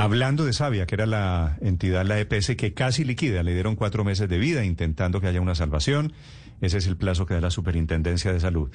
Hablando de Sabia, que era la entidad, la EPS, que casi liquida, le dieron cuatro meses de vida intentando que haya una salvación. Ese es el plazo que da la Superintendencia de Salud.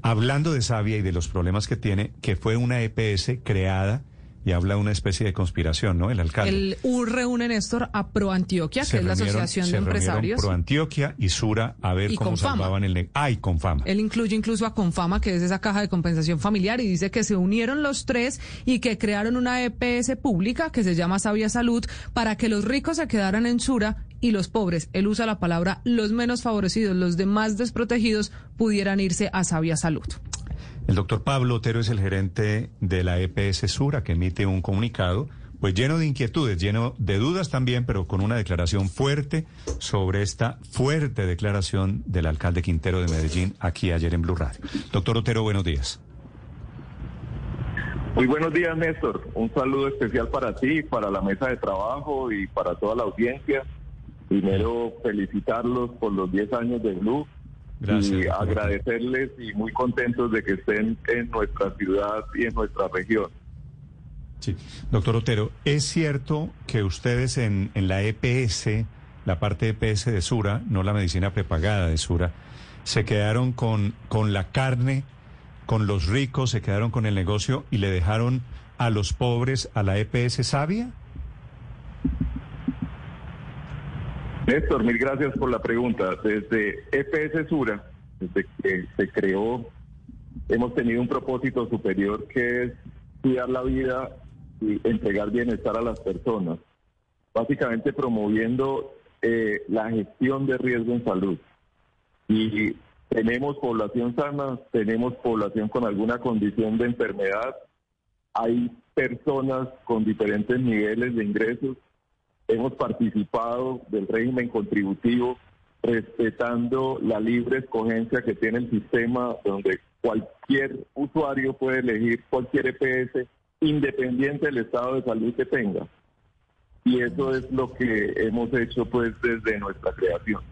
Hablando de Sabia y de los problemas que tiene, que fue una EPS creada y habla de una especie de conspiración, ¿no? El alcalde. El U reúne, Néstor, a Pro Antioquia, que es la Asociación de Empresarios. Pro Antioquia y Sura a ver cómo salvaban el... Ah, y Confama. Él incluye incluso a Confama, que es esa caja de compensación familiar, y dice que se unieron los tres y que crearon una EPS pública que se llama Sabia Salud para que los ricos se quedaran en Sura y los pobres, él usa la palabra los menos favorecidos, los demás desprotegidos, pudieran irse a Sabia Salud. El doctor Pablo Otero es el gerente de la EPS Sura, que emite un comunicado, pues lleno de inquietudes, lleno de dudas también, pero con una declaración fuerte sobre esta fuerte declaración del alcalde Quintero de Medellín aquí ayer en Blue Radio. Doctor Otero, buenos días. Muy buenos días, Néstor. Un saludo especial para ti, para la mesa de trabajo y para toda la audiencia. Primero, felicitarlos por los 10 años de Blue y agradecerles y muy contentos de que estén en nuestra ciudad y en nuestra región. Sí, doctor Otero, ¿es cierto que ustedes en, en la EPS, la parte EPS de Sura, no la medicina prepagada de Sura, se quedaron con, con la carne, con los ricos, se quedaron con el negocio y le dejaron a los pobres a la EPS Sabia? Néstor, mil gracias por la pregunta. Desde EPS Sura, desde que se creó, hemos tenido un propósito superior que es cuidar la vida y entregar bienestar a las personas, básicamente promoviendo eh, la gestión de riesgo en salud. Y tenemos población sana, tenemos población con alguna condición de enfermedad, hay personas con diferentes niveles de ingresos hemos participado del régimen contributivo respetando la libre escogencia que tiene el sistema donde cualquier usuario puede elegir cualquier EPS independiente del estado de salud que tenga. Y eso es lo que hemos hecho pues desde nuestra creación.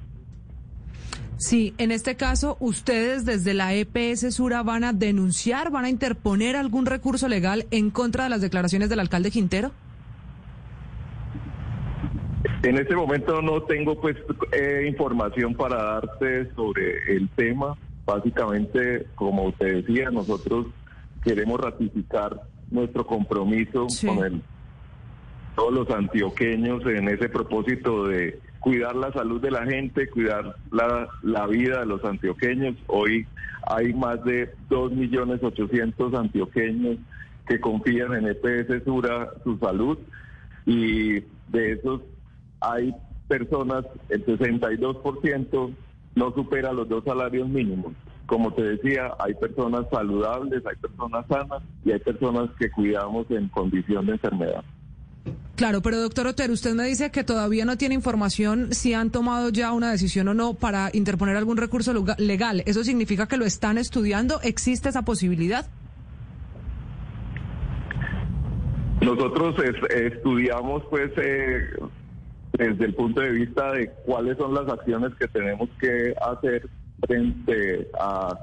Sí, en este caso, ustedes desde la EPS Sura van a denunciar, van a interponer algún recurso legal en contra de las declaraciones del alcalde Quintero. En este momento no tengo pues eh, información para darte sobre el tema. Básicamente, como usted decía, nosotros queremos ratificar nuestro compromiso con el, todos los antioqueños en ese propósito de cuidar la salud de la gente, cuidar la, la vida de los antioqueños. Hoy hay más de 2.800.000 antioqueños que confían en EPS Sura su salud y de esos hay personas, el 62% no supera los dos salarios mínimos. Como te decía, hay personas saludables, hay personas sanas y hay personas que cuidamos en condición de enfermedad. Claro, pero doctor Otero, usted me dice que todavía no tiene información si han tomado ya una decisión o no para interponer algún recurso legal. ¿Eso significa que lo están estudiando? ¿Existe esa posibilidad? Nosotros estudiamos pues eh, desde el punto de vista de cuáles son las acciones que tenemos que hacer frente a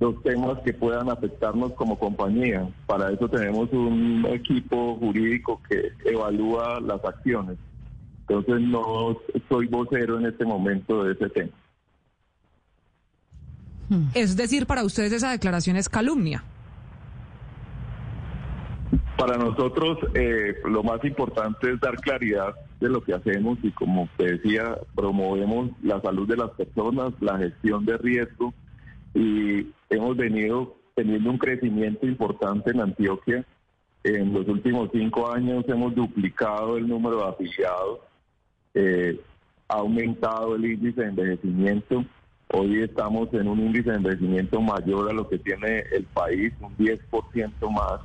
los temas que puedan afectarnos como compañía. Para eso tenemos un equipo jurídico que evalúa las acciones. Entonces no soy vocero en este momento de ese tema. Es decir, para ustedes esa declaración es calumnia. Para nosotros eh, lo más importante es dar claridad de lo que hacemos y como te decía, promovemos la salud de las personas, la gestión de riesgo y hemos venido teniendo un crecimiento importante en Antioquia. En los últimos cinco años hemos duplicado el número de afiliados, eh, ha aumentado el índice de envejecimiento. Hoy estamos en un índice de envejecimiento mayor a lo que tiene el país, un 10% más.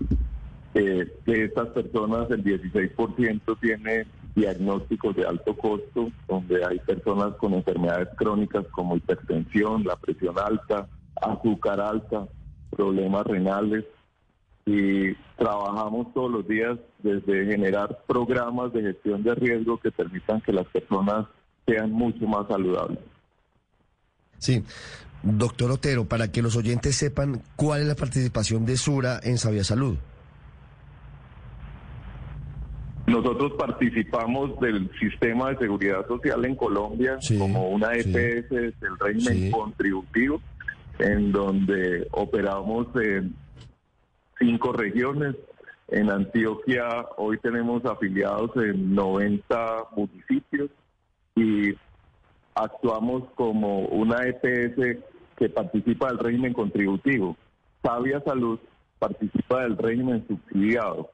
Eh, de estas personas, el 16% tiene diagnósticos de alto costo, donde hay personas con enfermedades crónicas como hipertensión, la presión alta, azúcar alta, problemas renales. Y trabajamos todos los días desde generar programas de gestión de riesgo que permitan que las personas sean mucho más saludables. Sí. Doctor Otero, para que los oyentes sepan cuál es la participación de Sura en Sabia Salud. Nosotros participamos del sistema de seguridad social en Colombia como una EPS del régimen contributivo, en donde operamos en cinco regiones. En Antioquia hoy tenemos afiliados en 90 municipios y actuamos como una EPS que participa del régimen contributivo. Sabia Salud participa del régimen subsidiado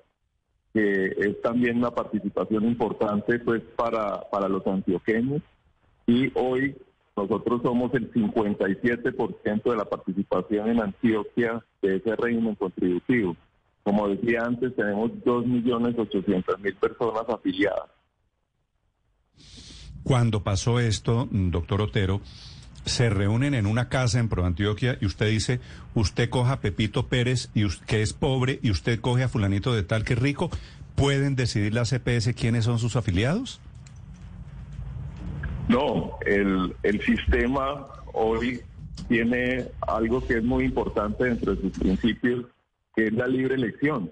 que es también una participación importante pues para, para los antioqueños y hoy nosotros somos el 57% de la participación en Antioquia de ese régimen contributivo. Como decía antes, tenemos 2.800.000 personas afiliadas. Cuando pasó esto, doctor Otero, se reúnen en una casa en Pro Antioquia y usted dice, usted coja a Pepito Pérez y que es pobre y usted coge a fulanito de tal que es rico, ¿pueden decidir la CPS quiénes son sus afiliados? No, el, el sistema hoy tiene algo que es muy importante dentro de sus principios, que es la libre elección.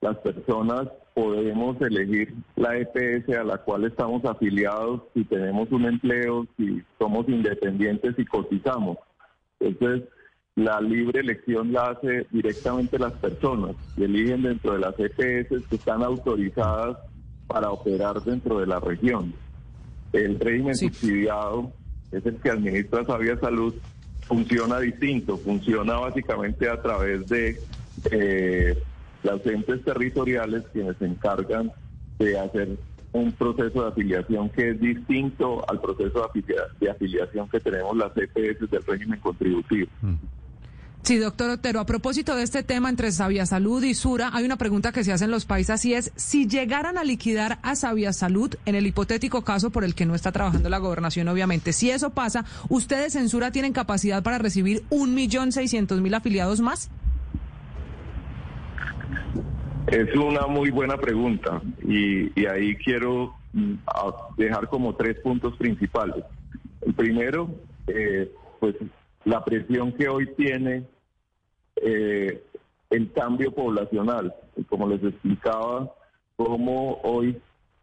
Las personas podemos elegir la EPS a la cual estamos afiliados si tenemos un empleo, si somos independientes y cotizamos. Entonces, la libre elección la hace directamente las personas y eligen dentro de las EPS que están autorizadas para operar dentro de la región. El régimen subsidiado es el que administra Sabia Salud, funciona distinto, funciona básicamente a través de eh, las entes territoriales quienes se encargan de hacer un proceso de afiliación que es distinto al proceso de, afiliación que tenemos las EPS del régimen contributivo. Mm. Sí, doctor Otero, a propósito de este tema entre Sabia Salud y Sura, hay una pregunta que se hace en los países y es, si llegaran a liquidar a Sabia Salud, en el hipotético caso por el que no está trabajando la gobernación, obviamente, si eso pasa, ¿ustedes en Sura tienen capacidad para recibir un millón seiscientos mil afiliados más? Es una muy buena pregunta y, ahí quiero mm, dejar como tres puntos principales. El primero, eh, pues la presión que hoy tiene eh, el cambio poblacional. Como les explicaba, cómo hoy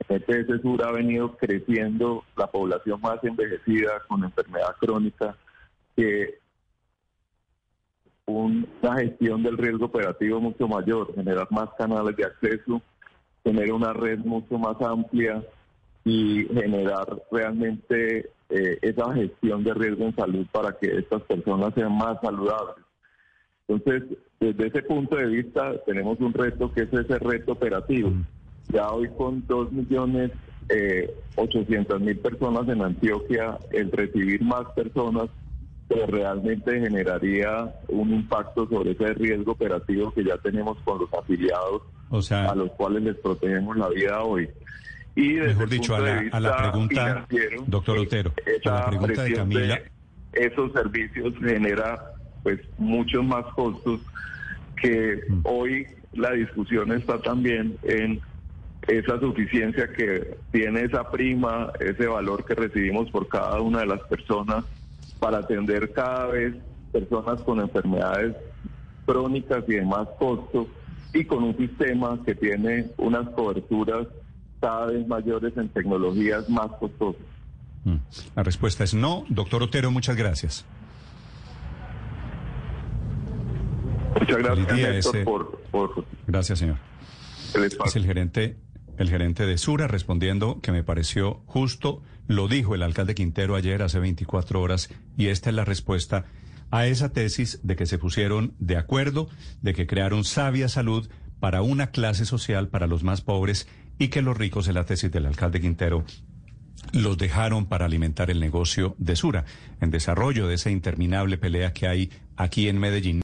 en EPS Sur ha venido creciendo la población más envejecida con enfermedad crónica, que una gestión del riesgo operativo mucho mayor, generar más canales de acceso, tener una red mucho más amplia y generar realmente eh, esa gestión de riesgo en salud para que estas personas sean más saludables. Entonces, desde ese punto de vista, tenemos un reto que es ese reto operativo. Ya hoy con 2 millones eh, 800 mil personas en Antioquia, el recibir más personas pero realmente generaría un impacto sobre ese riesgo operativo que ya tenemos con los afiliados a los cuales les protegemos la vida hoy. Y mejor dicho, a la, pregunta, doctor Otero, a la pregunta de Camila. esos servicios genera pues muchos más costos que mm. hoy la discusión está también en esa suficiencia que tiene esa prima, ese valor que recibimos por cada una de las personas para atender cada vez personas con enfermedades crónicas y de más costo y con un sistema que tiene unas coberturas cada vez mayores en tecnologías más costosas. Mm. La respuesta es no. Doctor Otero, muchas gracias. Muchas gracias, por, Gracias, señor. es el gerente el gerente de Sura respondiendo que me pareció justo, lo dijo el alcalde Quintero ayer hace 24 horas y esta es la respuesta a esa tesis de que se pusieron de acuerdo, de que crearon sabia salud para una clase social, para los más pobres y que los ricos, en la tesis del alcalde Quintero, los dejaron para alimentar el negocio de Sura, en desarrollo de esa interminable pelea que hay aquí en Medellín.